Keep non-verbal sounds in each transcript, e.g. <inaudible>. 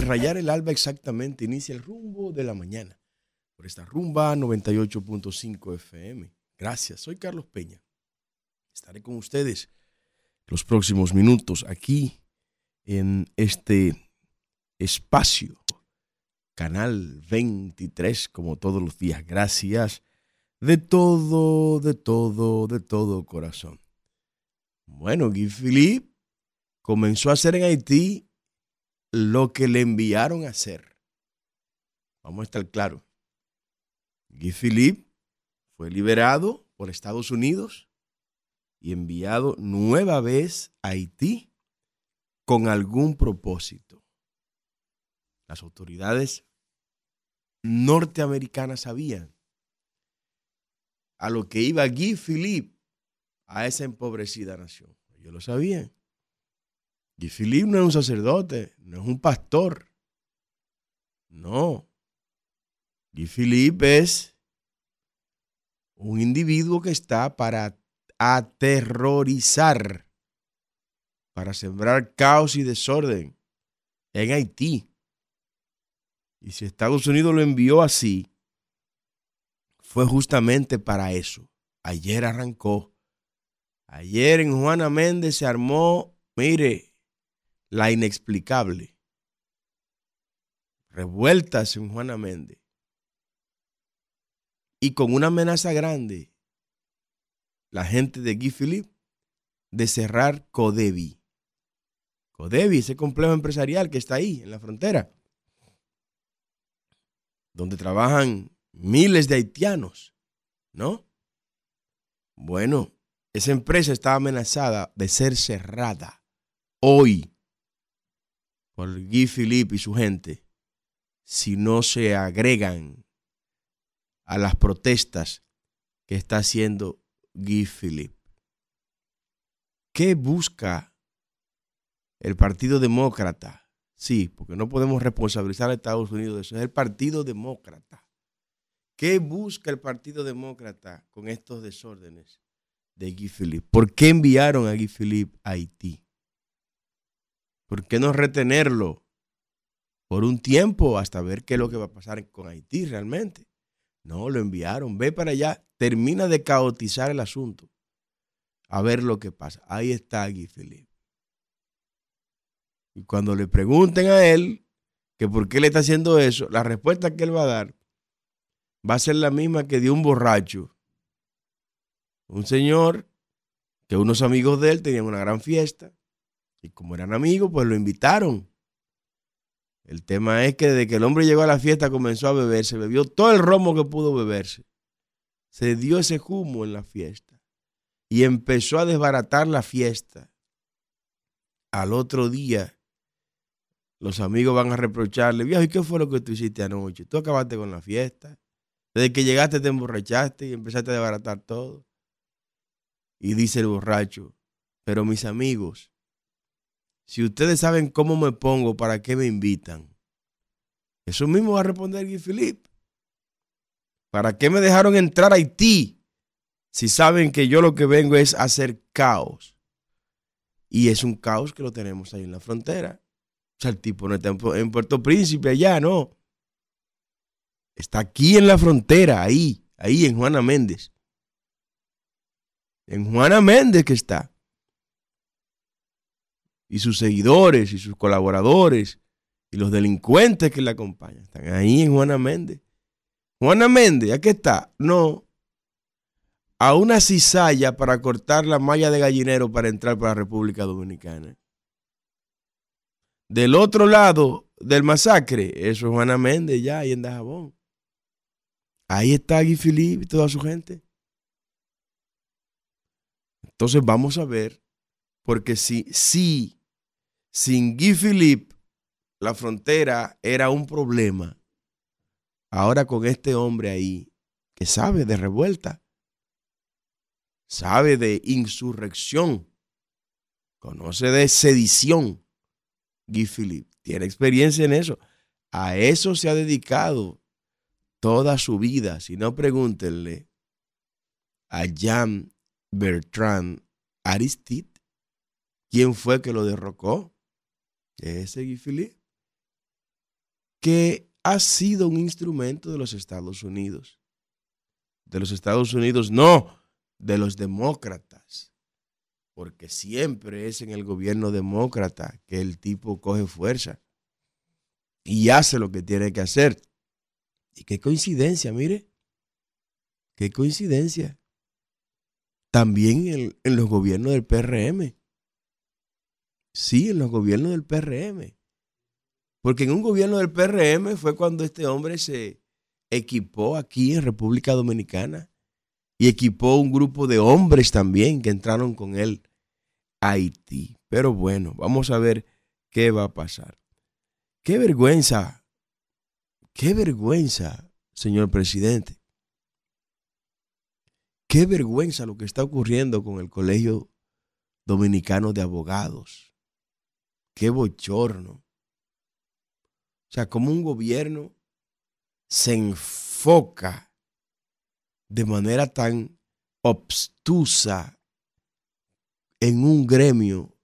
Rayar el alba exactamente inicia el rumbo de la mañana por esta rumba 98.5 FM. Gracias, soy Carlos Peña. Estaré con ustedes los próximos minutos aquí en este espacio, Canal 23, como todos los días. Gracias de todo, de todo, de todo corazón. Bueno, Guy Philippe comenzó a hacer en Haití lo que le enviaron a hacer. Vamos a estar claros. Guy Philippe fue liberado por Estados Unidos y enviado nueva vez a Haití con algún propósito. Las autoridades norteamericanas sabían a lo que iba Guy Philippe a esa empobrecida nación. Ellos lo sabían. Philippe no es un sacerdote, no es un pastor. No. Philippe es un individuo que está para aterrorizar, para sembrar caos y desorden en Haití. Y si Estados Unidos lo envió así, fue justamente para eso. Ayer arrancó. Ayer en Juana Méndez se armó, mire, la inexplicable. Revueltas en Juana Méndez. Y con una amenaza grande, la gente de Guy Philippe, de cerrar Codevi. Codevi, ese complejo empresarial que está ahí, en la frontera, donde trabajan miles de haitianos, ¿no? Bueno, esa empresa estaba amenazada de ser cerrada hoy por Guy Philippe y su gente si no se agregan a las protestas que está haciendo Guy Philippe. ¿Qué busca el Partido Demócrata? Sí, porque no podemos responsabilizar a Estados Unidos de eso. Es el Partido Demócrata. ¿Qué busca el Partido Demócrata con estos desórdenes de Guy Philippe? ¿Por qué enviaron a Guy Philippe a Haití? ¿Por qué no retenerlo por un tiempo hasta ver qué es lo que va a pasar con Haití realmente? No, lo enviaron. Ve para allá, termina de caotizar el asunto. A ver lo que pasa. Ahí está Guy Philippe. Y cuando le pregunten a él que por qué le está haciendo eso, la respuesta que él va a dar va a ser la misma que dio un borracho. Un señor que unos amigos de él tenían una gran fiesta y como eran amigos, pues lo invitaron. El tema es que desde que el hombre llegó a la fiesta comenzó a beberse, bebió todo el romo que pudo beberse. Se dio ese humo en la fiesta y empezó a desbaratar la fiesta. Al otro día, los amigos van a reprocharle, viejo, ¿y qué fue lo que tú hiciste anoche? Tú acabaste con la fiesta. Desde que llegaste te emborrachaste y empezaste a desbaratar todo. Y dice el borracho, pero mis amigos, si ustedes saben cómo me pongo, ¿para qué me invitan? Eso mismo va a responder Guy Philippe. ¿Para qué me dejaron entrar a Haití si saben que yo lo que vengo es hacer caos? Y es un caos que lo tenemos ahí en la frontera. O sea, el tipo no está en Puerto Príncipe allá, no. Está aquí en la frontera, ahí, ahí en Juana Méndez. En Juana Méndez que está. Y sus seguidores y sus colaboradores y los delincuentes que le acompañan. Están ahí en Juana Méndez. Juana Méndez, ¿a qué está? No. A una cizalla para cortar la malla de gallinero para entrar para la República Dominicana. Del otro lado del masacre, eso es Juana Méndez ya, ahí en Dajabón. Ahí está Guy Philippe y toda su gente. Entonces vamos a ver, porque si, si sin Guy Philippe la frontera era un problema, ahora con este hombre ahí que sabe de revuelta, sabe de insurrección, conoce de sedición, Guy Philippe tiene experiencia en eso. A eso se ha dedicado toda su vida, si no pregúntenle a Jean Bertrand Aristide, ¿quién fue que lo derrocó? Ese Guy que ha sido un instrumento de los Estados Unidos. De los Estados Unidos, no, de los demócratas. Porque siempre es en el gobierno demócrata que el tipo coge fuerza y hace lo que tiene que hacer. Y qué coincidencia, mire. Qué coincidencia. También en, en los gobiernos del PRM. Sí, en los gobiernos del PRM. Porque en un gobierno del PRM fue cuando este hombre se equipó aquí en República Dominicana y equipó un grupo de hombres también que entraron con él a Haití. Pero bueno, vamos a ver qué va a pasar. Qué vergüenza, qué vergüenza, señor presidente. Qué vergüenza lo que está ocurriendo con el Colegio Dominicano de Abogados. Qué bochorno. O sea, como un gobierno se enfoca de manera tan obstusa en un gremio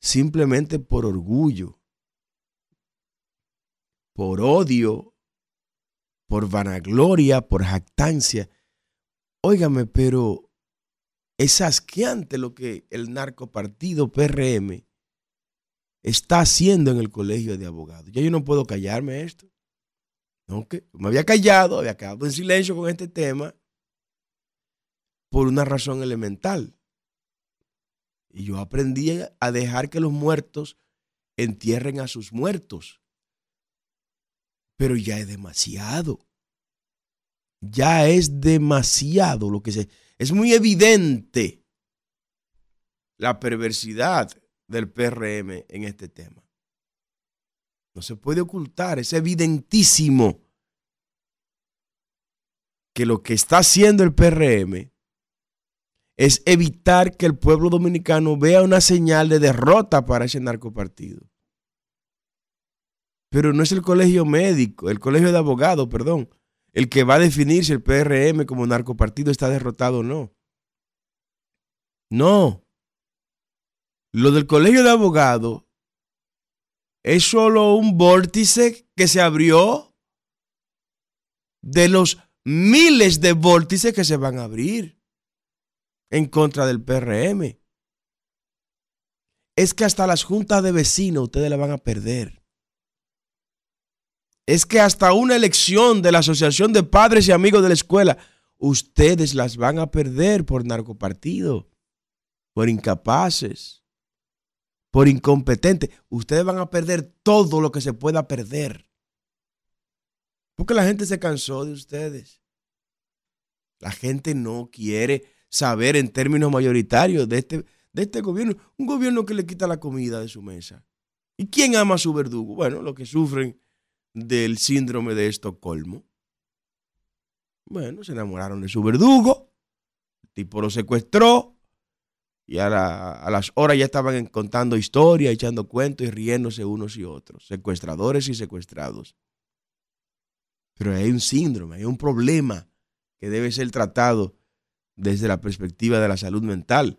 simplemente por orgullo, por odio, por vanagloria, por jactancia. Óigame, pero es asqueante lo que el narcopartido PRM está haciendo en el colegio de abogados. Ya yo no puedo callarme esto. ¿No? me había callado, había quedado en silencio con este tema por una razón elemental. Y yo aprendí a dejar que los muertos entierren a sus muertos. Pero ya es demasiado. Ya es demasiado lo que se... Es muy evidente la perversidad del PRM en este tema. No se puede ocultar, es evidentísimo que lo que está haciendo el PRM es evitar que el pueblo dominicano vea una señal de derrota para ese narcopartido. Pero no es el colegio médico, el colegio de abogados, perdón, el que va a definir si el PRM como narcopartido está derrotado o no. No. Lo del colegio de abogados es solo un vórtice que se abrió de los miles de vórtices que se van a abrir en contra del PRM. Es que hasta las juntas de vecinos ustedes la van a perder. Es que hasta una elección de la Asociación de Padres y Amigos de la Escuela, ustedes las van a perder por narcopartido, por incapaces por incompetente, ustedes van a perder todo lo que se pueda perder. Porque la gente se cansó de ustedes. La gente no quiere saber en términos mayoritarios de este, de este gobierno. Un gobierno que le quita la comida de su mesa. ¿Y quién ama a su verdugo? Bueno, los que sufren del síndrome de Estocolmo. Bueno, se enamoraron de su verdugo. El tipo lo secuestró, y a, las horas ya estaban contando historias, echando cuentos y riéndose unos y otros, secuestradores y secuestrados. Pero hay un síndrome, hay un problema que debe ser tratado desde la perspectiva de la salud mental.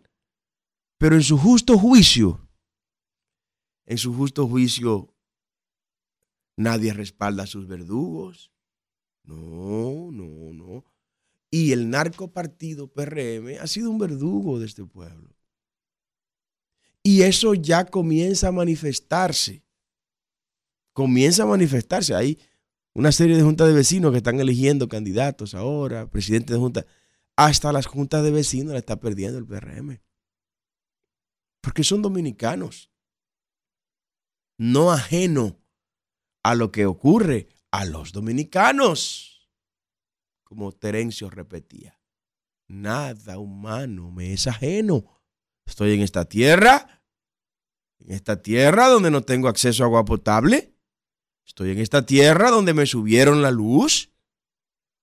Pero en su justo juicio, en su justo juicio, nadie respalda a sus verdugos. No, no, no. Y el narcopartido PRM ha sido un verdugo de este pueblo. Y eso ya comienza a manifestarse. Comienza a manifestarse. Hay una serie de juntas de vecinos que están eligiendo candidatos ahora, presidente de junta. Hasta las juntas de vecinos la está perdiendo el PRM. Porque son dominicanos. No ajeno a lo que ocurre a los dominicanos como Terencio repetía, nada humano me es ajeno. Estoy en esta tierra, en esta tierra donde no tengo acceso a agua potable. Estoy en esta tierra donde me subieron la luz.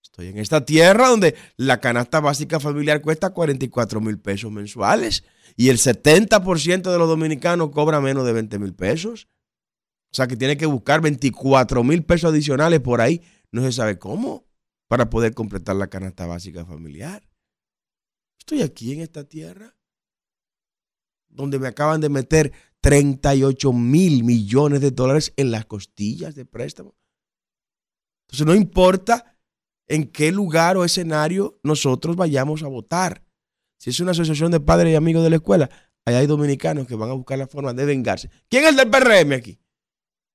Estoy en esta tierra donde la canasta básica familiar cuesta 44 mil pesos mensuales y el 70% de los dominicanos cobra menos de 20 mil pesos. O sea que tiene que buscar 24 mil pesos adicionales por ahí. No se sabe cómo para poder completar la canasta básica familiar. Estoy aquí en esta tierra donde me acaban de meter 38 mil millones de dólares en las costillas de préstamo. Entonces no importa en qué lugar o escenario nosotros vayamos a votar. Si es una asociación de padres y amigos de la escuela, ahí hay dominicanos que van a buscar la forma de vengarse. ¿Quién es el del PRM aquí?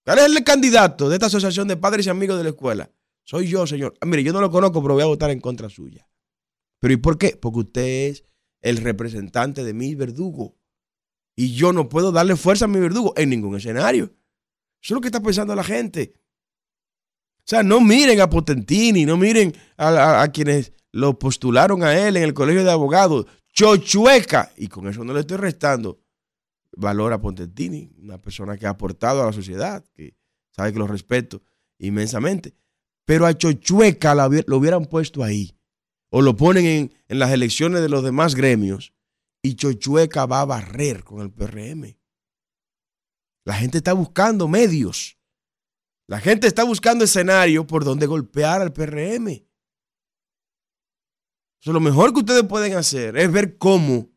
¿Cuál es el candidato de esta asociación de padres y amigos de la escuela? Soy yo, señor. Ah, mire, yo no lo conozco, pero voy a votar en contra suya. ¿Pero y por qué? Porque usted es el representante de mi verdugo. Y yo no puedo darle fuerza a mi verdugo en ningún escenario. Eso es lo que está pensando la gente. O sea, no miren a Potentini, no miren a, quienes lo postularon a él en el colegio de abogados. Chochueca. Y con eso no le estoy restando valor a Potentini, una persona que ha aportado a la sociedad, que sabe que lo respeto inmensamente. Pero a Chochueca lo hubieran puesto ahí. O lo ponen en, las elecciones de los demás gremios. Y Chochueca va a barrer con el PRM. La gente está buscando medios la gente está buscando escenario por donde golpear al PRM. Lo mejor que ustedes pueden hacer es ver cómo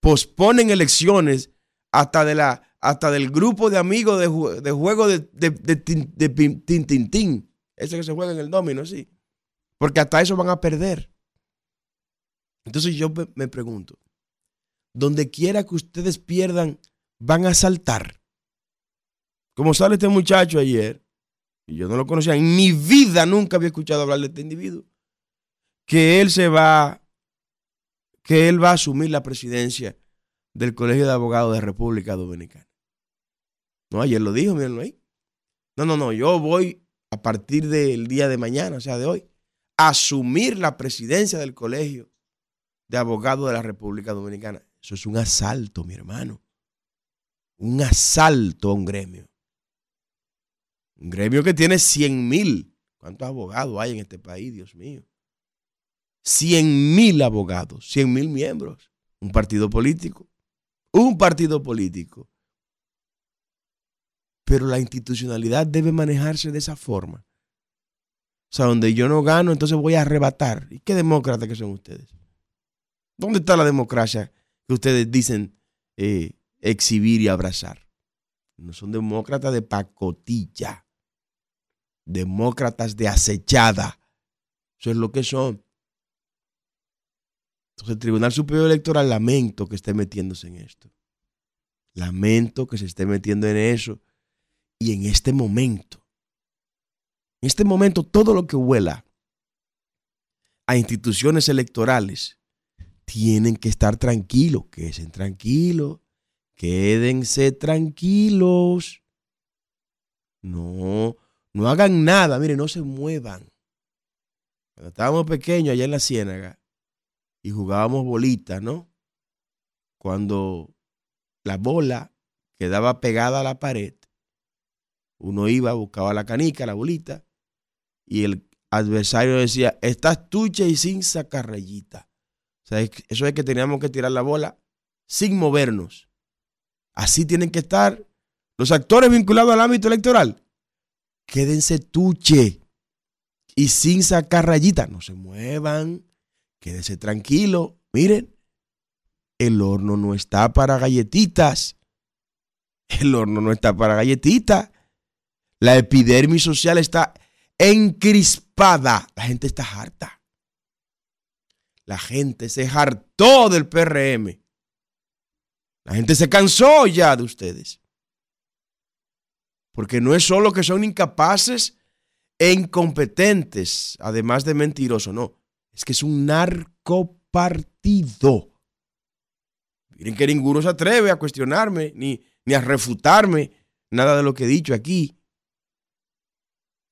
posponen elecciones hasta, hasta del grupo de amigos de, juego de, de, de, Ese que se juega en el domino, sí. Porque hasta eso van a perder. Entonces yo me pregunto, donde quiera que ustedes pierdan, van a saltar. Como sale este muchacho ayer, y yo no lo conocía, en mi vida nunca había escuchado hablar de este individuo, que él se va, que él va a asumir la presidencia del Colegio de Abogados de República Dominicana. No, ayer lo dijo, mírenlo ahí. No, no, no, yo voy a partir del día de mañana, o sea, de hoy, asumir la presidencia del Colegio de Abogados de la República Dominicana. Eso es un asalto, mi hermano. Un asalto a un gremio. Un gremio que tiene 100 mil. ¿Cuántos abogados hay en este país, Dios mío? 100 mil abogados, 100 mil miembros. Un partido político. Un partido político. Pero la institucionalidad debe manejarse de esa forma. O sea, donde yo no gano, entonces voy a arrebatar. ¿Y qué demócratas que son ustedes? ¿Dónde está la democracia que ustedes dicen eh, exhibir y abrazar? No son demócratas de pacotilla demócratas de acechada. Eso es lo que son. Entonces el Tribunal Superior Electoral lamento que esté metiéndose en esto. Lamento que se esté metiendo en eso. Y en este momento, en este momento todo lo que huela a instituciones electorales tienen que estar tranquilos, quédense tranquilos, quédense tranquilos. No, no hagan nada, miren, no se muevan. Cuando estábamos pequeños allá en la ciénaga y jugábamos bolitas, ¿no? Cuando la bola quedaba pegada a la pared, uno iba, buscaba la canica, la bolita, y el adversario decía, estás tucha y sin sacar rayita. O eso es que teníamos que tirar la bola sin movernos. Así tienen que estar los actores vinculados al ámbito electoral quédense tuche y sin sacar rayitas. No se muevan, quédense tranquilo. Miren, el horno no está para galletitas. El horno no está para galletitas. La epidermis social está encrispada. La gente está harta. La gente se hartó del PRM. La gente se cansó ya de ustedes. Porque no es solo que son incapaces e incompetentes, además de mentirosos, no. Es que es un narcopartido. Miren que ninguno se atreve a cuestionarme ni, ni a refutarme nada de lo que he dicho aquí.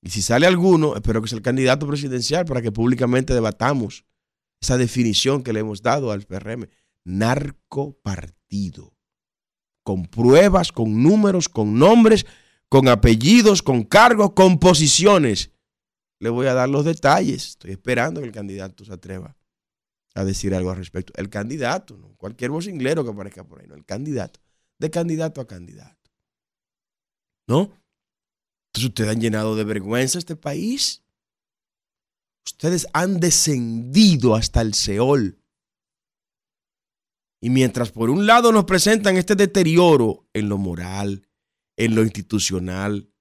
Y si sale alguno, espero que sea el candidato presidencial para que públicamente debatamos esa definición que le hemos dado al PRM. Narcopartido. Con pruebas, con números, con nombres, con apellidos, con cargos, con posiciones. Le voy a dar los detalles. Estoy esperando que el candidato se atreva a decir algo al respecto. El candidato, no cualquier vocinglero que aparezca por ahí, no, el candidato. De candidato a candidato. ¿No? Entonces ustedes han llenado de vergüenza este país. Ustedes han descendido hasta el Seol. Y mientras por un lado nos presentan este deterioro en lo moral, en lo institucional,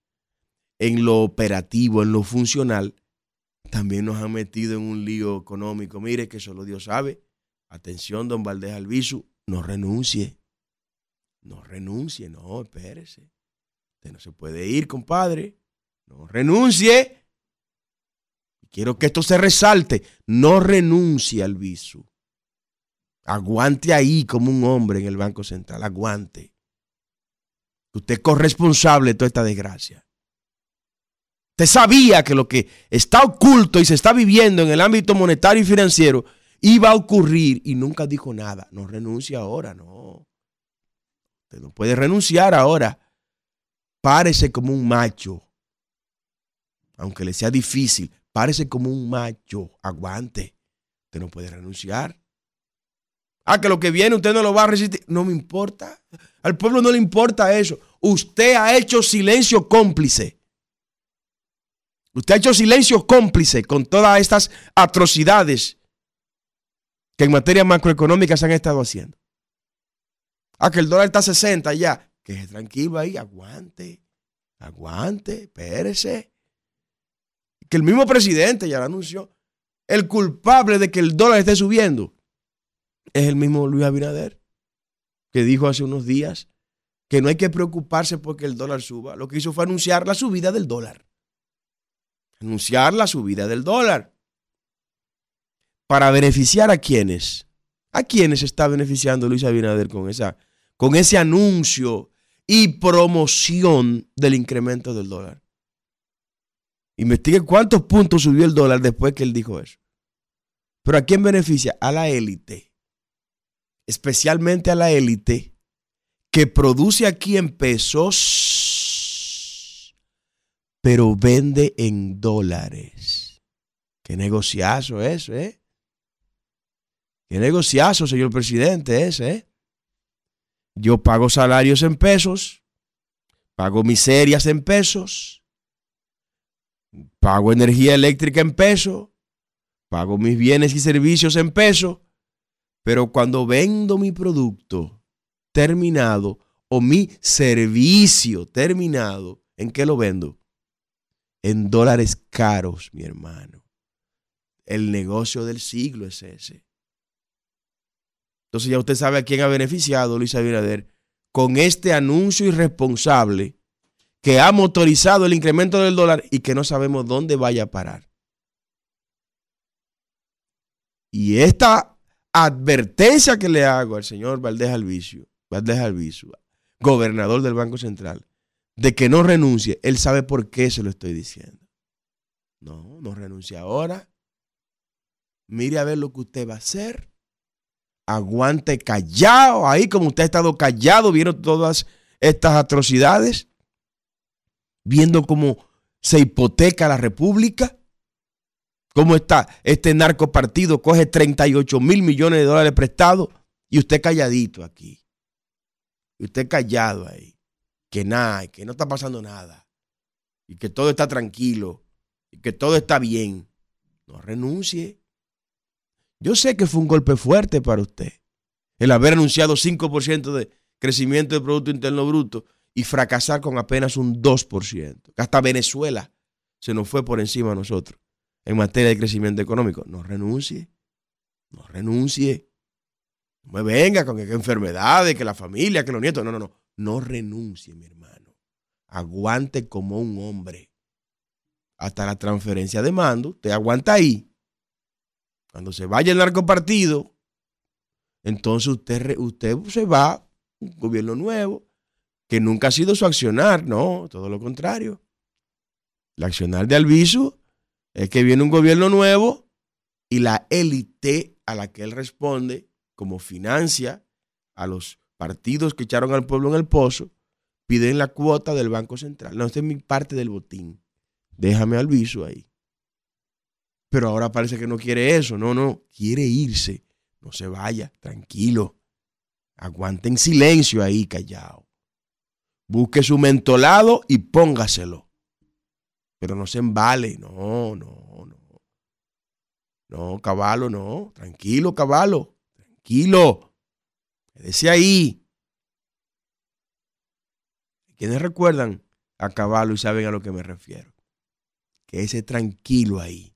en lo operativo, en lo funcional, también nos han metido en un lío económico. Mire que solo Dios sabe. Atención, don Valdés Albizu, no renuncie. No renuncie, no, espérese. Usted no se puede ir, compadre. No renuncie. Quiero que esto se resalte. No renuncie al visu. Aguante ahí como un hombre en el Banco Central. Aguante. Usted es corresponsable de toda esta desgracia. Usted sabía que lo que está oculto y se está viviendo en el ámbito monetario y financiero iba a ocurrir y nunca dijo nada. No renuncie ahora, no. Usted no puede renunciar ahora. Párese como un macho. Aunque le sea difícil, párese como un macho. Aguante. Usted no puede renunciar. Ah, que lo que viene usted no lo va a resistir. No me importa. Al pueblo no le importa eso. Usted ha hecho silencio cómplice. Usted ha hecho silencio cómplice con todas estas atrocidades que en materia macroeconómica se han estado haciendo. Ah, que el dólar está a 60 ya. Que tranquilo ahí, aguante, aguante, espérese. Que el mismo presidente ya lo anunció. El culpable de que el dólar esté subiendo es el mismo Luis Abinader, que dijo hace unos días que no hay que preocuparse porque el dólar suba. Lo que hizo fue anunciar la subida del dólar. Anunciar la subida del dólar. ¿Para beneficiar a quiénes? ¿A quiénes está beneficiando Luis Abinader con, esa, con ese anuncio y promoción del incremento del dólar? Investigue cuántos puntos subió el dólar después que él dijo eso. Pero ¿a quién beneficia? A la élite. Especialmente a la élite que produce aquí en pesos, pero vende en dólares. Qué negociazo eso, ¿eh? Qué negociazo, señor presidente, ese, ¿eh? Yo pago salarios en pesos, pago miserias en pesos, pago energía eléctrica en pesos, pago mis bienes y servicios en pesos, pero cuando vendo mi producto terminado o mi servicio terminado, ¿en qué lo vendo? En dólares caros, mi hermano. El negocio del siglo es ese. Entonces ya usted sabe a quién ha beneficiado Luis Abinader con este anuncio irresponsable que ha motorizado el incremento del dólar y que no sabemos dónde vaya a parar. Y esta advertencia que le hago al señor Valdés Alvicio, Valdés Alvicio, gobernador del Banco Central, de que no renuncie, él sabe por qué se lo estoy diciendo. No, no renuncie ahora. Mire a ver lo que usted va a hacer aguante callado, ahí como usted ha estado callado, viendo todas estas atrocidades, viendo cómo se hipoteca la república, cómo está este narcopartido, coge 38 mil millones de dólares prestados y usted calladito aquí. Y usted callado ahí, que nada, que no está pasando nada, y que todo está tranquilo, y que todo está bien. No renuncie. Yo sé que fue un golpe fuerte para usted el haber anunciado 5% de crecimiento del Producto Interno Bruto y fracasar con apenas un 2%. Hasta Venezuela se nos fue por encima a nosotros en materia de crecimiento económico. No renuncie, no renuncie. No me venga con que, enfermedades, que la familia, que los nietos. No, no, no. No renuncie, mi hermano. Aguante como un hombre. Hasta la transferencia de mando, te aguanta ahí. Cuando se vaya el narcopartido, entonces usted, usted se va, un gobierno nuevo, que nunca ha sido su accionar, no, todo lo contrario. El accionar de Alviso es que viene un gobierno nuevo y la élite a la que él responde, como financia a los partidos que echaron al pueblo en el pozo, piden la cuota del Banco Central. No, esta es mi parte del botín. Déjame Alviso ahí. Pero ahora parece que no quiere eso. No, no, quiere irse. No se vaya, tranquilo. Aguante en silencio ahí, callado. Busque su mentolado y póngaselo. Pero no se embale, no, no, no. No, caballo, no. Tranquilo, caballo. Tranquilo. Quédese ahí. ¿Quiénes recuerdan acabarlo y saben a lo que me refiero. Que ese tranquilo ahí.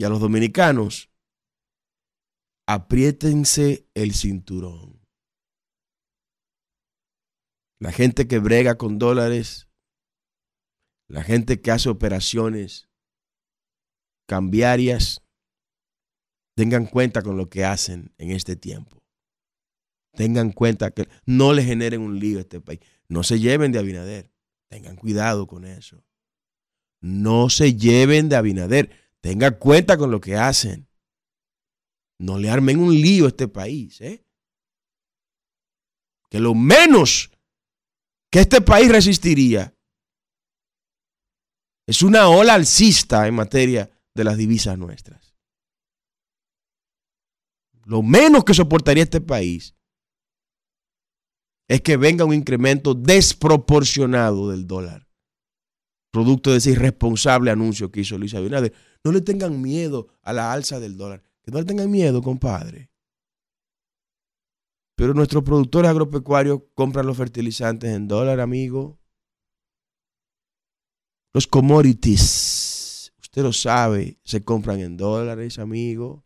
Y a los dominicanos, apriétense el cinturón. La gente que brega con dólares, la gente que hace operaciones cambiarias, tengan cuenta con lo que hacen en este tiempo. Tengan cuenta que no le generen un lío a este país. No se lleven de Abinader. Tengan cuidado con eso. No se lleven de Abinader. Tengan cuenta con lo que hacen. No le armen un lío a este país. ¿eh? Que lo menos que este país resistiría es una ola alcista en materia de las divisas nuestras. Lo menos que soportaría este país es que venga un incremento desproporcionado del dólar, producto de ese irresponsable anuncio que hizo Luis Abinader. No le tengan miedo a la alza del dólar, que no le tengan miedo, compadre. Pero nuestros productores agropecuarios compran los fertilizantes en dólar, amigo. Los commodities, usted lo sabe, se compran en dólares, amigo.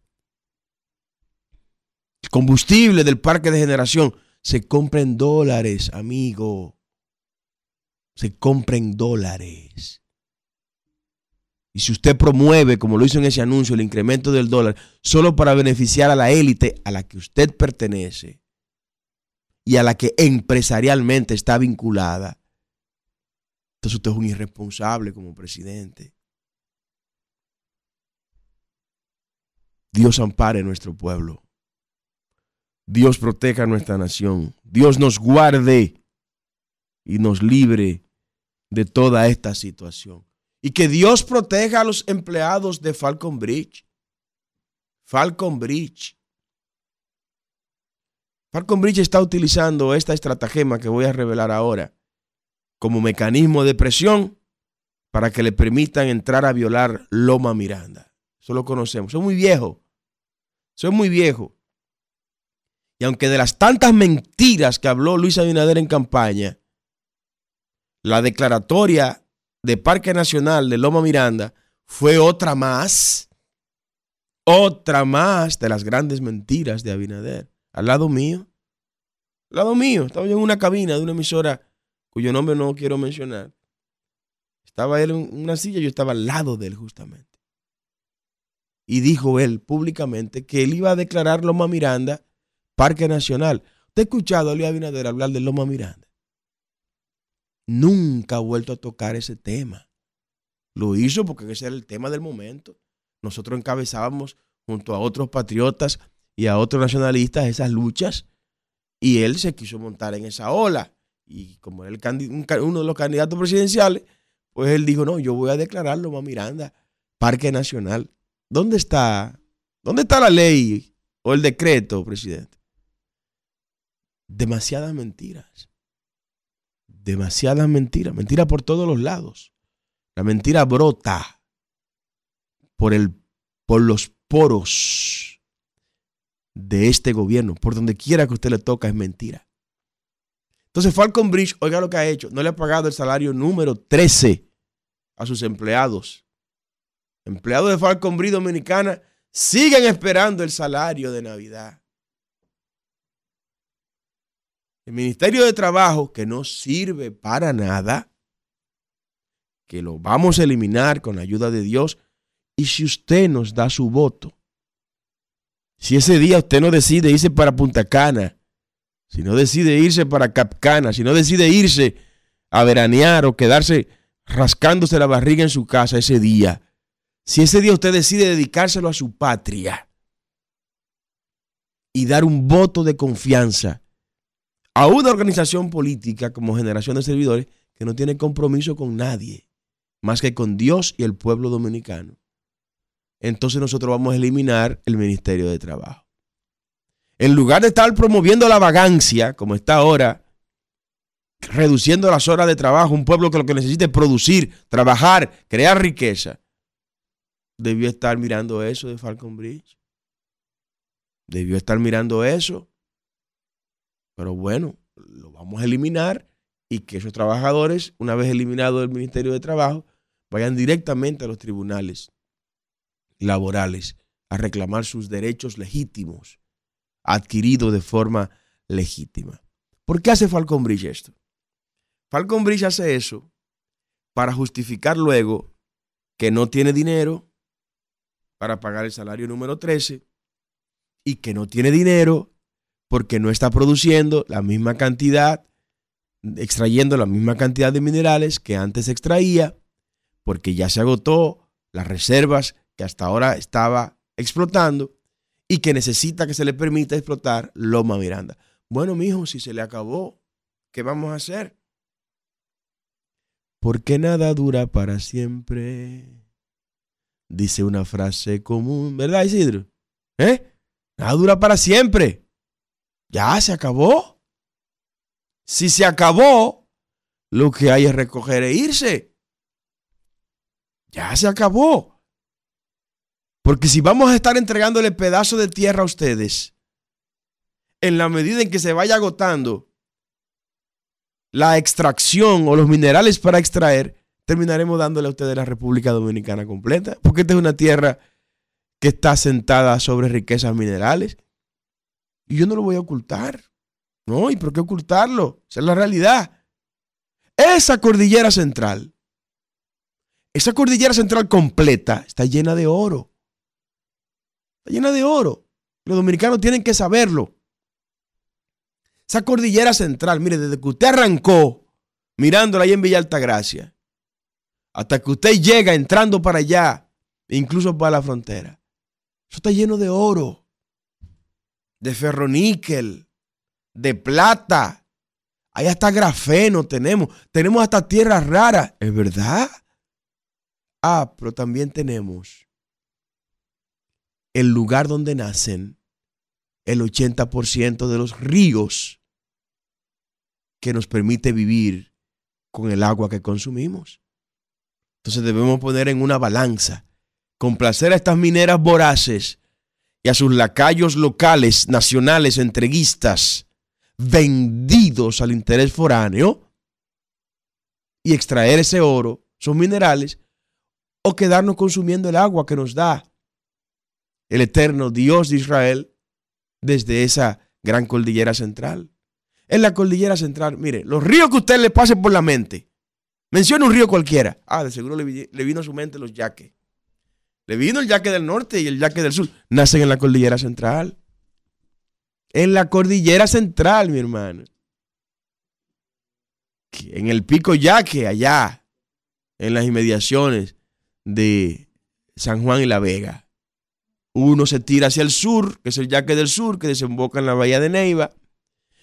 El combustible del parque de generación se compra en dólares, amigo. Se compra en dólares. Y si usted promueve, como lo hizo en ese anuncio, el incremento del dólar solo para beneficiar a la élite a la que usted pertenece, y a la que empresarialmente está vinculada. Entonces usted es un irresponsable como presidente. Dios ampare nuestro pueblo. Dios proteja nuestra nación. Dios nos guarde y nos libre de toda esta situación. Y que Dios proteja a los empleados de Falcon Bridge. Falcon Bridge Falcon Bridge está utilizando esta estratagema que voy a revelar ahora como mecanismo de presión para que le permitan entrar a violar Loma Miranda. Eso lo conocemos. Soy muy viejo. Soy muy viejo. Y aunque de las tantas mentiras que habló Luis Abinader en campaña, la declaratoria de Parque Nacional de Loma Miranda fue otra más, otra más de las grandes mentiras de Abinader al lado mío. Al lado mío. Estaba yo en una cabina de una emisora cuyo nombre no quiero mencionar. Estaba él en una silla, yo estaba al lado de él justamente. Y dijo él públicamente que él iba a declarar Loma Miranda Parque Nacional. ¿Usted ha escuchado a Luis Abinader hablar de Loma Miranda? Nunca ha vuelto a tocar ese tema. Lo hizo porque ese era el tema del momento. Nosotros encabezábamos junto a otros patriotas y a otros nacionalistas esas luchas y él se quiso montar en esa ola. Y como era uno de los candidatos presidenciales, pues él dijo, no, yo voy a declararlo, Loma Miranda, Parque Nacional. ¿Dónde está? ¿Dónde está la ley o el decreto, presidente? Demasiadas mentiras. Demasiadas mentiras. Mentiras por todos los lados. La mentira brota por, el, por los poros de este gobierno. Por donde quiera que usted le toca es mentira. Entonces Falcon Bridge, oiga lo que ha hecho, no le ha pagado el salario número 13 a sus empleados. Empleados de Falcon Bridge Dominicana siguen esperando el salario de Navidad. El Ministerio de Trabajo, que no sirve para nada, que lo vamos a eliminar con la ayuda de Dios, y si usted nos da su voto, si ese día usted no decide irse para Punta Cana, si no decide irse para Capcana, si no decide irse a veranear o quedarse rascándose la barriga en su casa ese día, si ese día usted decide dedicárselo a su patria y dar un voto de confianza a una organización política como Generación de Servidores que no tiene compromiso con nadie, más que con Dios y el pueblo dominicano entonces nosotros vamos a eliminar el Ministerio de Trabajo. En lugar de estar promoviendo la vagancia, como está ahora, reduciendo las horas de trabajo, un pueblo que lo que necesita es producir, trabajar, crear riqueza, debió estar mirando eso de Falcon Bridge. Debió estar mirando eso. Pero bueno, lo vamos a eliminar y que esos trabajadores, una vez eliminados del Ministerio de Trabajo, vayan directamente a los tribunales laborales a reclamar sus derechos legítimos adquiridos de forma legítima. ¿Por qué hace Falcon Bridge esto? Falcon Bridge hace eso para justificar luego que no tiene dinero para pagar el salario número 13 y que no tiene dinero porque no está produciendo la misma cantidad, extrayendo la misma cantidad de minerales que antes extraía, porque ya se agotó las reservas que hasta ahora estaba explotando y que necesita que se le permita explotar Loma Miranda. Bueno, mijo, si se le acabó, ¿qué vamos a hacer? Porque nada dura para siempre. Dice una frase común, ¿verdad, Isidro? ¿Eh? Nada dura para siempre. Ya se acabó. Si se acabó, lo que hay es recoger e irse. Ya se acabó. Porque si vamos a estar entregándole pedazo de tierra a ustedes, en la medida en que se vaya agotando la extracción o los minerales para extraer, terminaremos dándole a ustedes la República Dominicana completa. Porque esta es una tierra que está sentada sobre riquezas minerales. Y yo no lo voy a ocultar. No, ¿y por qué ocultarlo? Esa es la realidad. Esa cordillera central, esa cordillera central completa está llena de oro. Está llena de oro. Los dominicanos tienen que saberlo. Esa cordillera central, mire, desde que usted arrancó mirándola ahí en Villa Altagracia, hasta que usted llega entrando para allá, incluso para la frontera, eso está lleno de oro, de ferroníquel, de plata. Ahí hasta grafeno tenemos. Tenemos hasta tierras raras. ¿Es verdad? Ah, pero también tenemos el lugar donde nacen el 80% de los ríos que nos permite vivir con el agua que consumimos. Entonces debemos poner en una balanza, complacer a estas mineras voraces y a sus lacayos locales, nacionales, entreguistas, vendidos al interés foráneo, y extraer ese oro, esos minerales, o quedarnos consumiendo el agua que nos da el eterno Dios de Israel desde esa gran cordillera central. En la cordillera central, mire, los ríos que usted le pase por la mente, menciona un río cualquiera. Ah, de seguro le, vino a su mente los yaques. Le vino el yaque del norte y el yaque del sur. Nacen en la cordillera central. En la cordillera central, mi hermano. En el pico yaque, allá, en las inmediaciones de San Juan y La Vega. Uno se tira hacia el sur, que es el yaque del sur, que desemboca en la bahía de Neiva.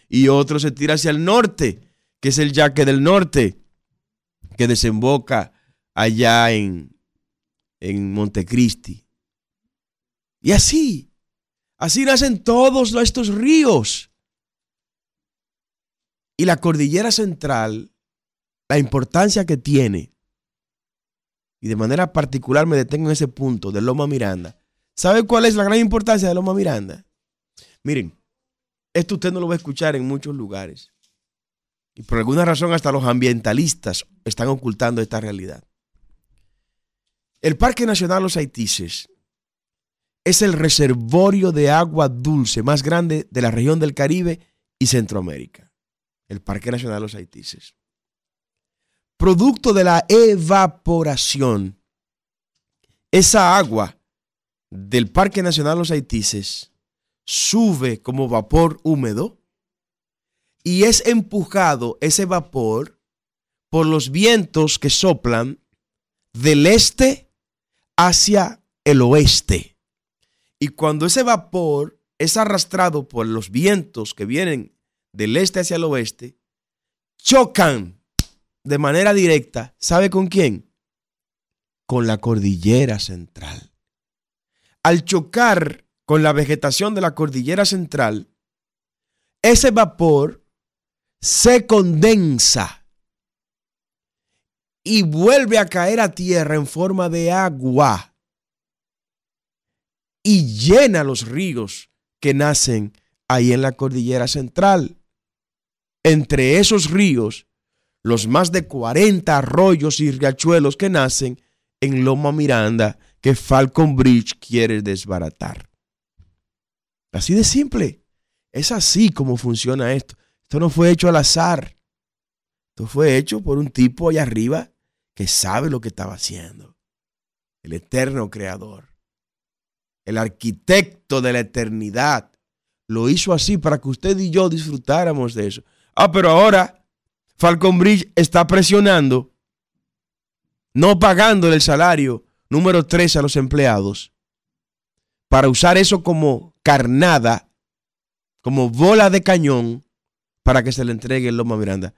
Y otro se tira hacia el norte, que es el yaque del norte, que desemboca allá en, en Montecristi. Y así, así nacen todos estos ríos. Y la cordillera central, la importancia que tiene, y de manera particular me detengo en ese punto de Loma Miranda, ¿Sabe cuál es la gran importancia de Loma Miranda? Miren, esto usted no lo va a escuchar en muchos lugares. Y por alguna razón hasta los ambientalistas están ocultando esta realidad. El Parque Nacional Los Haitises es el reservorio de agua dulce más grande de la región del Caribe y Centroamérica. El Parque Nacional Los Haitises. Producto de la evaporación, esa agua del Parque Nacional Los Haitises sube como vapor húmedo y es empujado ese vapor por los vientos que soplan del este hacia el oeste. Y cuando ese vapor es arrastrado por los vientos que vienen del este hacia el oeste, chocan de manera directa, ¿sabe con quién? Con la cordillera central al chocar con la vegetación de la cordillera central, ese vapor se condensa y vuelve a caer a tierra en forma de agua y llena los ríos que nacen ahí en la cordillera central. Entre esos ríos los más de 40 arroyos y riachuelos que nacen en Loma Miranda que Falcon Bridge quiere desbaratar. Así de simple. Es así como funciona esto. Esto no fue hecho al azar. Esto fue hecho por un tipo allá arriba sabe lo que estaba haciendo. El eterno creador. El arquitecto de la eternidad. Lo hizo así para que usted y yo disfrutáramos de eso. Ah, pero ahora Falcon Bridge está presionando, no pagándole el salario número 3 a los empleados, para usar eso como carnada, como bola de cañón, para que se le entregue el Loma Miranda.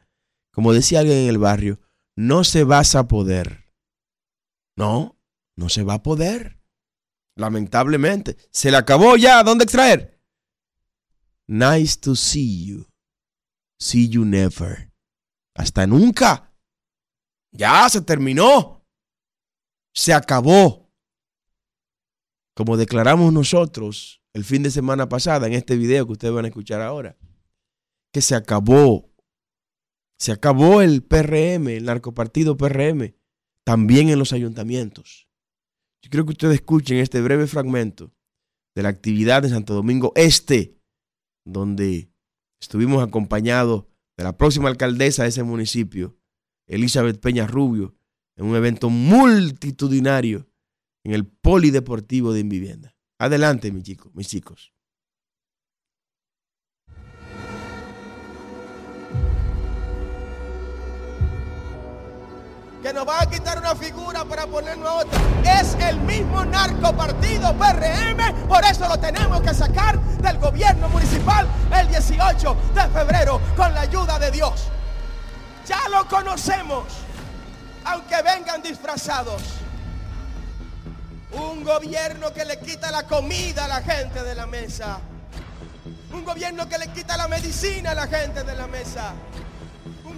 Como decía alguien en el barrio, no se va a poder. No, no se va a poder. Lamentablemente. Se le acabó ya. ¿Dónde extraer? Nice to see you. See you never. Hasta nunca. Ya se terminó. Se acabó. Como declaramos nosotros el fin de semana pasada en este video que ustedes van a escuchar ahora. Que se acabó. Se acabó el PRM, el narcopartido PRM, también en los ayuntamientos. Yo quiero que ustedes escuchen este breve fragmento de la actividad de Santo Domingo Este, donde estuvimos acompañados de la próxima alcaldesa de ese municipio, Elizabeth Peña Rubio, en un evento multitudinario en el Polideportivo de Invivienda. Adelante, mis chicos, mis chicos. Nos va a quitar una figura para ponernos otra. Es el mismo narcopartido PRM, por eso lo tenemos que sacar del gobierno municipal el 18 de febrero con la ayuda de Dios. Ya lo conocemos, aunque vengan disfrazados. Un gobierno que le quita la comida a la gente de la mesa. Un gobierno que le quita la medicina a la gente de la mesa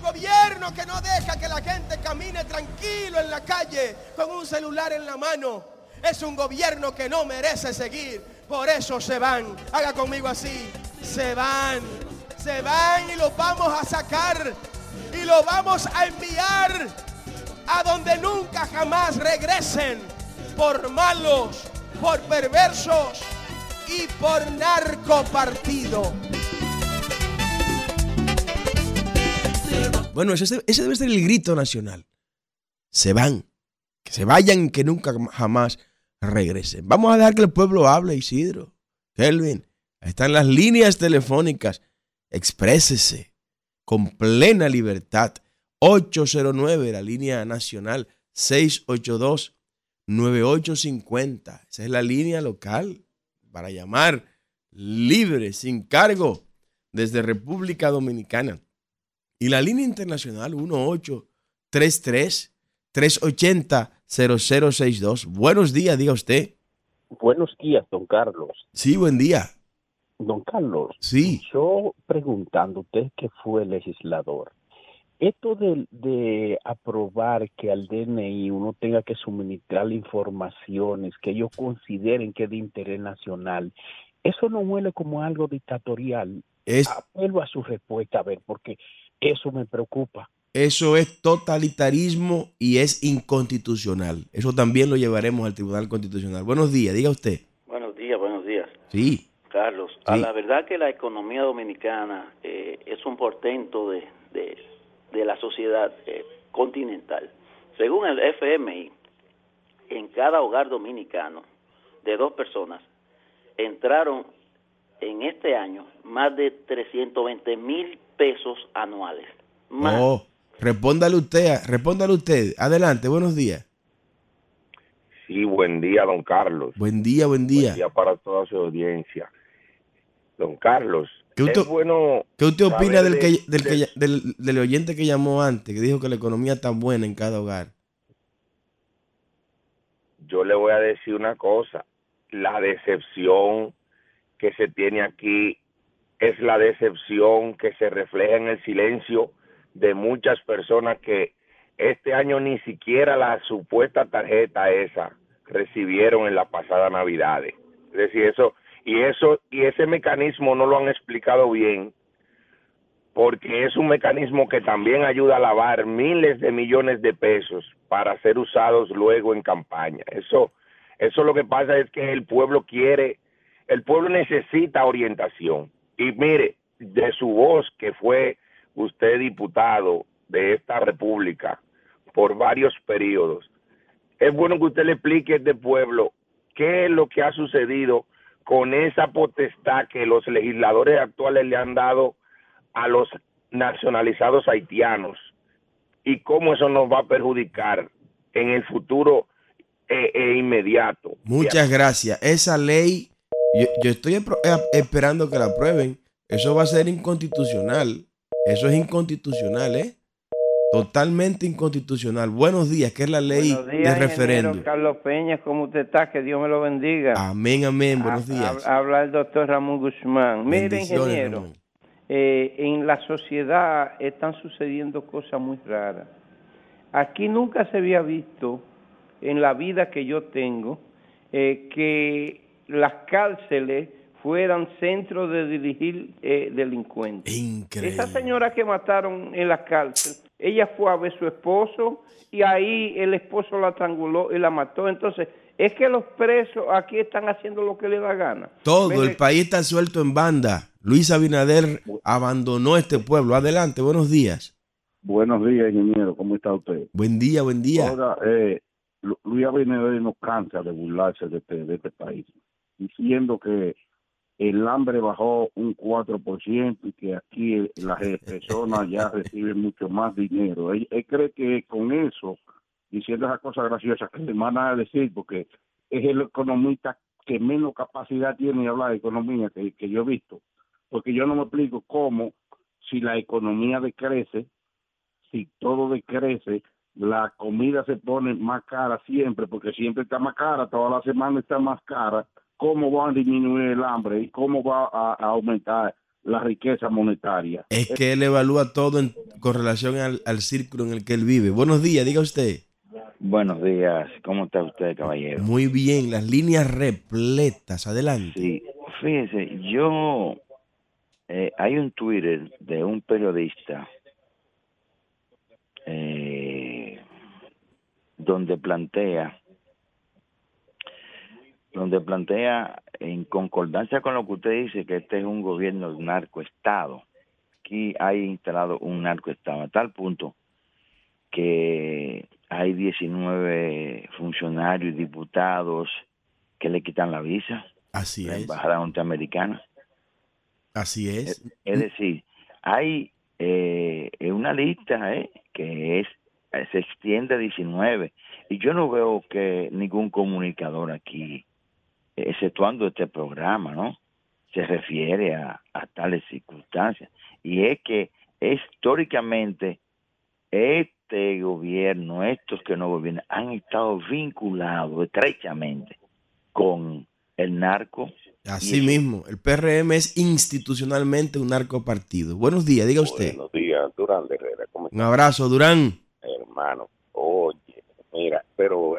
gobierno que no deja que la gente camine tranquilo en la calle con un celular en la mano. Es un gobierno que no merece seguir. Por eso se van. Haga conmigo así. Se van. Se van y los vamos a sacar. Y los vamos a enviar a donde nunca jamás regresen. Por malos, por perversos y por narcopartido. Bueno, ese, debe ser el grito nacional. Se van. Que se vayan, que nunca jamás regresen. Vamos a dejar que el pueblo hable, Isidro. Kelvin, ahí están las líneas telefónicas. Exprésese con plena libertad. 809, la línea nacional. 682-9850. Esa es la línea local para llamar libre, sin cargo, desde República Dominicana. Y la línea internacional 1833-380-0062. Buenos días, diga usted. Buenos días, don Carlos. Sí, buen día. Don Carlos. Sí. Yo preguntando, usted que fue legislador, esto de, de, aprobar que al DNI uno tenga que suministrar informaciones que ellos consideren que es de interés nacional, eso no huele como algo dictatorial. Es... Apelo a su respuesta, a ver, porque eso me preocupa. Eso es totalitarismo y es inconstitucional. Eso también lo llevaremos al Tribunal Constitucional. Buenos días, diga usted. Buenos días, buenos días. Sí. Carlos, a la verdad que la economía dominicana eh, es un portento de, de, la sociedad eh, continental. Según el FMI, en cada hogar dominicano de dos personas entraron en este año más de 320 mil pesos anuales. Oh, respóndale usted, respóndale usted. Adelante, buenos días. Sí, buen día, don Carlos. Buen día, buen día. Buen día para toda su audiencia. Don Carlos, ¿qué usted, bueno ¿qué usted opina del, que, del, del, oyente que llamó antes, que dijo que la economía está buena en cada hogar? Yo le voy a decir una cosa, la decepción que se tiene aquí es la decepción que se refleja en el silencio de muchas personas que este año ni siquiera la supuesta tarjeta esa recibieron en la pasada Navidad. Es decir, eso y eso y ese mecanismo no lo han explicado bien porque es un mecanismo que también ayuda a lavar miles de millones de pesos para ser usados luego en campaña. Eso, eso lo que pasa es que el pueblo quiere, el pueblo necesita orientación. Y mire, de su voz que fue usted diputado de esta república por varios periodos, es bueno que usted le explique a este pueblo qué es lo que ha sucedido con esa potestad que los legisladores actuales le han dado a los nacionalizados haitianos y cómo eso nos va a perjudicar en el futuro eh, eh, inmediato. Muchas gracias. Esa ley, yo, yo estoy eh, esperando que la aprueben. Eso va a ser inconstitucional. Eso es inconstitucional, ¿eh? Totalmente inconstitucional. Buenos días, que es la ley de referéndum. Carlos Peña, ¿cómo usted está? Que Dios me lo bendiga. Amén, amén. Buenos días. Habla el doctor Ramón Guzmán. Mire, ingeniero, eh, en la sociedad están sucediendo cosas muy raras. Aquí nunca se había visto en la vida que yo tengo eh, que las cárceles fueran centros de dirigir eh, delincuentes. Increíble. Esa señora que mataron en la cárcel ella fue a ver a su esposo y ahí el esposo la tranguló y la mató. Entonces, es que los presos aquí están haciendo lo que le da gana. Todo el país está suelto en banda. Luis Abinader abandonó este pueblo. Adelante, buenos días. Buenos días, ingeniero. ¿Cómo está usted? Buen día, buen día. Ahora, eh, Luis Abinader no cansa de burlarse de este, de este país, diciendo que el hambre bajó un 4% y que aquí las <laughs> personas ya reciben mucho más dinero. Él, cree que con eso, diciendo esas cosas graciosas que le van a decir, porque es el economista que menos capacidad tiene de hablar de economía que, que yo he visto, porque yo no me explico cómo si la economía decrece, si todo decrece, la comida se pone más cara siempre, porque siempre está más cara, toda la semana está más cara, cómo va a disminuir el hambre y cómo va a, aumentar la riqueza monetaria. Es que él evalúa todo en, con relación al, círculo en el que él vive. Buenos días, diga usted. Buenos días, ¿cómo está usted, caballero? Muy bien, las líneas repletas, adelante. Sí, fíjese, yo, eh, hay un Twitter de un periodista eh, donde plantea donde plantea en concordancia con lo que usted dice que este es un gobierno de narcoestado. Aquí hay instalado un narcoestado a tal punto que hay 19 funcionarios y diputados que le quitan la visa Así a la es. embajada norteamericana. Así es. Es, decir, hay eh, una lista eh, que es se extiende a 19 y yo no veo que ningún comunicador aquí exceptuando este programa, ¿no? Se refiere a, tales circunstancias. Y es que históricamente este gobierno, estos que no gobiernan, han estado vinculados estrechamente con el narco. Así mismo, el PRM es institucionalmente un narco partido. Buenos días, diga usted. Buenos días, Durán Herrera. Un abrazo, Durán. Hermano, oye, Mira, pero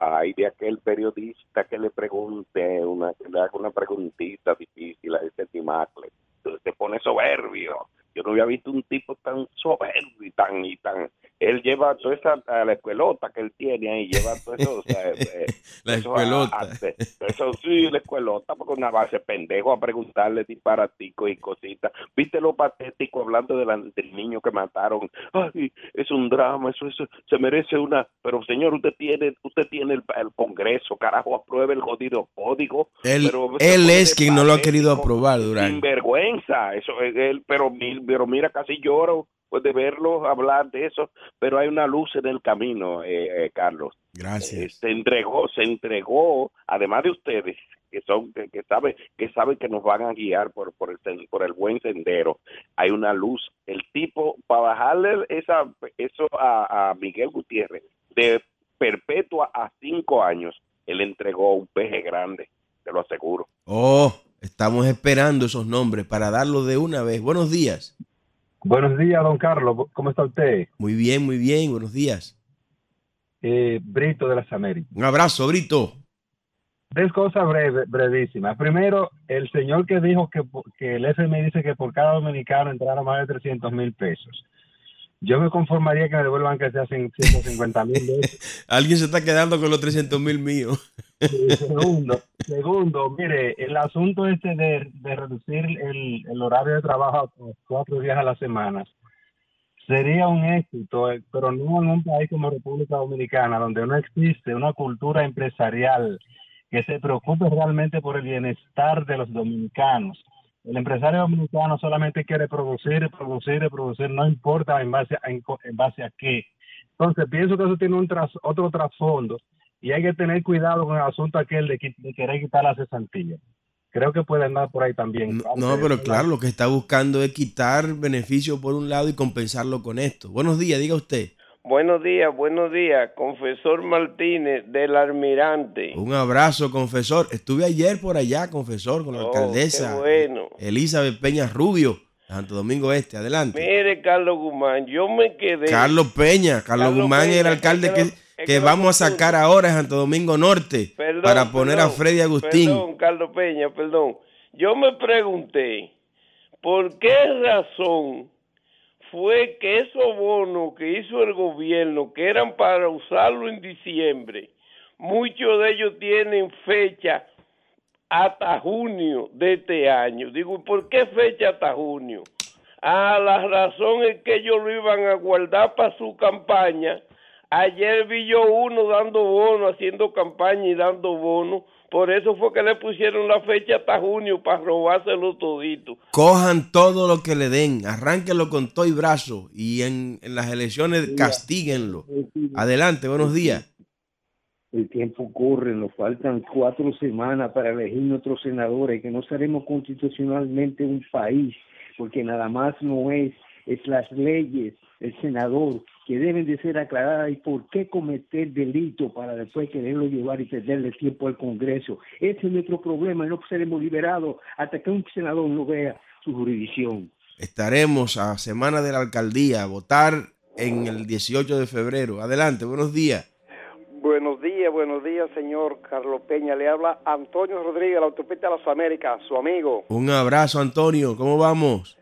hay de aquel periodista que le pregunte, una, que le haga una preguntita difícil a ese Timacle. Entonces se pone soberbio. Yo no había visto un tipo tan soberbio y tan, y tan él lleva toda esa la escuelota que él tiene ahí, lleva todo eso. <laughs> Eh, la escuelota. eso sí, la escuelota, porque una base pendejo a preguntarle disparatico y cositas. ¿Viste lo patético hablando del niño que mataron? Ay, es un drama, eso, eso se merece una. Pero señor, usted tiene usted tiene el, Congreso, carajo, apruebe el jodido código. Él, él es quien no lo ha querido aprobar, Durán. Sin vergüenza, eso es él, pero, pero mira, casi lloro pues de verlo hablar de eso, pero hay una luz en el camino, eh, eh Carlos. Gracias. Eh, se entregó, se entregó, además de ustedes que son que, que saben que saben que nos van a guiar por por el por el buen sendero. Hay una luz. El tipo para bajarle esa eso a, a Miguel Gutiérrez de perpetua a cinco años, él entregó un peje grande, te lo aseguro. Oh, estamos esperando esos nombres para darlo de una vez. Buenos días. Buenos días, don Carlos. ¿Cómo está usted? Muy bien, muy bien. Buenos días. Eh, Brito de las Américas. Un abrazo, Brito. Tres cosas brevísimas. Primero, el señor que dijo que, que el FMI dice que por cada dominicano entraron más de 300 mil pesos. Yo me conformaría que me devuelvan que se hacen 150 mil <laughs> Alguien se está quedando con los 300 mil míos. <laughs> segundo, segundo, mire, el asunto este de, reducir el, el, horario de trabajo a cuatro días a la semana sería un éxito, eh, pero no en un país como República Dominicana, donde no existe una cultura empresarial que se preocupe realmente por el bienestar de los dominicanos. El empresario dominicano solamente quiere producir, producir y producir, no importa en base a, en, base a qué. Entonces, pienso que eso tiene un tras, otro trasfondo y hay que tener cuidado con el asunto aquel de, de querer quitar la cesantilla. Creo que puede andar por ahí también. No, pero claro, lo que está buscando es quitar beneficio por un lado y compensarlo con esto. Buenos días, diga usted. Buenos días, buenos días, confesor Martínez del Almirante. Un abrazo, confesor. Estuve ayer por allá, confesor, con la oh, alcaldesa bueno. Elizabeth Peña Rubio, Santo Domingo Este. Adelante. Mire, Carlos Guzmán, yo me quedé. Carlos Peña, Carlos, Guzmán era el alcalde que, que, vamos a sacar ahora en Santo Domingo Norte para poner a Freddy Agustín. Perdón, Carlos Peña, perdón. Yo me pregunté, ¿por qué razón? Fue que esos bonos que hizo el gobierno, que eran para usarlo en diciembre, muchos de ellos tienen fecha hasta junio de este año. Digo, ¿por qué fecha hasta junio? Ah, la razón es que ellos lo iban a guardar para su campaña. Ayer vi yo uno dando bonos, haciendo campaña y dando bonos por eso fue que le pusieron la fecha hasta junio para robárselo todito. Cojan todo lo que le den, arránquenlo con todo y brazo y en, las elecciones castíguenlo. Adelante, buenos días. El tiempo corre, nos faltan cuatro semanas para elegir nuestros senadores, que no seremos constitucionalmente un país, porque nada más no es, es las leyes, el senador, que deben de ser aclaradas y por qué cometer delito para después quererlo llevar y perderle tiempo al Congreso. Ese es nuestro problema y no seremos liberados hasta que un senador no vea su jurisdicción. Estaremos a semana de la alcaldía a votar en el 18 de febrero. Adelante, buenos días. Buenos días, buenos días, señor Carlos Peña. Le habla Antonio Rodríguez, la autopista de las Américas, su amigo. Un abrazo, Antonio. ¿Cómo vamos?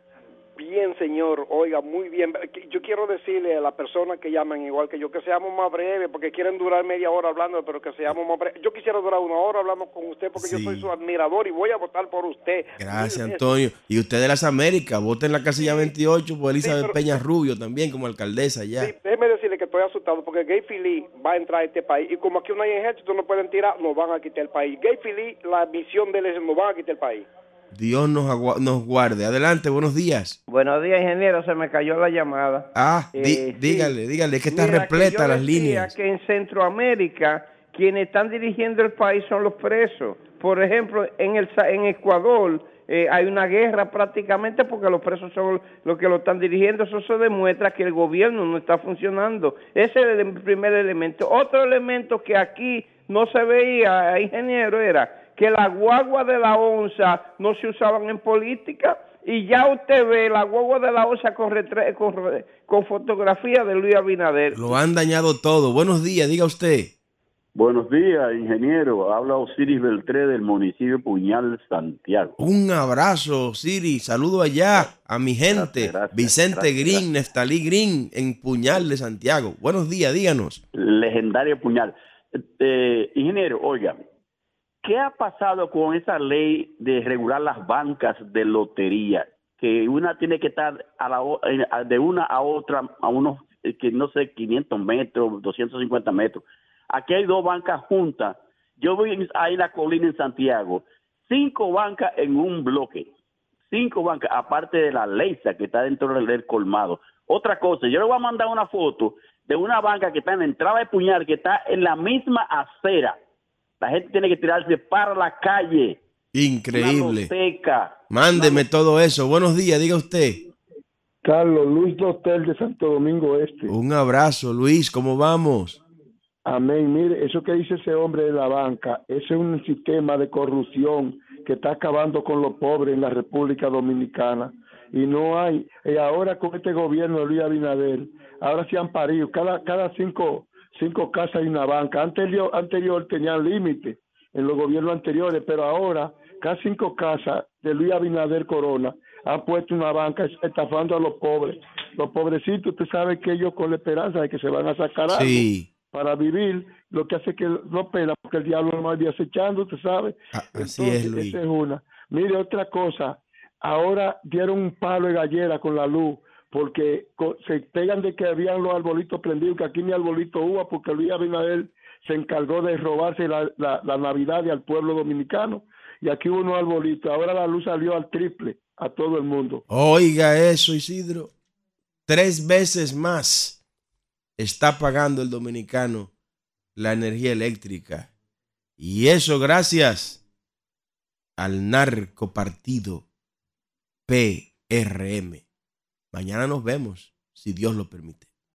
Bien, señor, oiga, muy bien. Yo quiero decirle a las personas que llaman igual que yo que seamos más breves, porque quieren durar media hora hablando, pero que seamos más breves. Yo quisiera durar una hora hablando con usted porque yo soy su admirador y voy a votar por usted. Gracias, Antonio. Y usted de las Américas, vote en la casilla 28 por Elizabeth Peña Rubio también como alcaldesa ya. Sí, déjeme decirle que estoy asustado porque Gay Philly va a entrar a este país y como aquí no hay ejército, no pueden tirar, nos van a quitar el país. Gay Philly, la misión de él es nos van a quitar el país. Dios nos, nos guarde. Adelante, buenos días. Buenos días, ingeniero. Se me cayó la llamada. Ah, eh, dígale, dígale, que está repleta las líneas. que en Centroamérica quienes están dirigiendo el país son los presos. Por ejemplo, en, el, en Ecuador eh, hay una guerra prácticamente porque los presos son los que lo están dirigiendo. Eso se demuestra que el gobierno no está funcionando. Ese es el primer elemento. Otro elemento que aquí no se veía, ingeniero, era que la guagua de la onza no se usaban en política y ya usted ve la guagua de la onza con, con, fotografía de Luis Abinader. Lo han dañado todo. Buenos días, diga usted. Buenos días, ingeniero. Habla Osiris Beltré del municipio Puñal, Santiago. Un abrazo, Osiris. Saludo allá a mi gente. Vicente Green, Neftalí Green, en Puñal de Santiago. Buenos días, díganos. Legendario Puñal. Eh, ingeniero, oiga, ¿Qué ha pasado con esa ley de regular las bancas de lotería? Que una tiene que estar a la, de una a otra a unos, eh, que no sé, 500 metros, 250 metros. Aquí hay dos bancas juntas. Yo voy ahí la colina en Santiago. Cinco bancas en un bloque. Cinco bancas, aparte de la Leisa que está dentro del colmado. Otra cosa, yo le voy a mandar una foto de una banca que está en la entrada de Puñal, que está en la misma acera la gente tiene que tirarse para la calle. Increíble. Mándeme todo eso. Buenos días, diga usted. Carlos, Luis Hotel de Santo Domingo Este. Un abrazo, Luis, ¿cómo vamos? Amén. Mire, eso que dice ese hombre de la banca, ese es un sistema de corrupción que está acabando con los pobres en la República Dominicana. Y no hay, y ahora con este gobierno de Luis Abinader, ahora se han parido, cada, cada cinco cinco casas y una banca. Anterior, anterior tenían límite. en los gobiernos anteriores, pero ahora casi cinco casas de Luis Abinader Corona han puesto una banca estafando a los pobres. Los pobrecitos, usted sabe que ellos con la esperanza de que se van a sacar algo para vivir, lo que hace que no pena, porque el diablo no va acechando, usted sabe. Ah, así es, Luis. Esa es una. Mire, otra cosa, ahora dieron un palo de gallera con la luz porque se pegan de que habían los arbolitos prendidos, que aquí ni arbolito hubo, porque Luis Abinader se encargó de robarse la, la, Navidad al pueblo dominicano, y aquí hubo unos arbolitos, ahora la luz salió al triple a todo el mundo. Oiga eso, Isidro, tres veces más está pagando el dominicano la energía eléctrica, y eso gracias al narcopartido PRM. Mañana nos vemos, si Dios lo permite.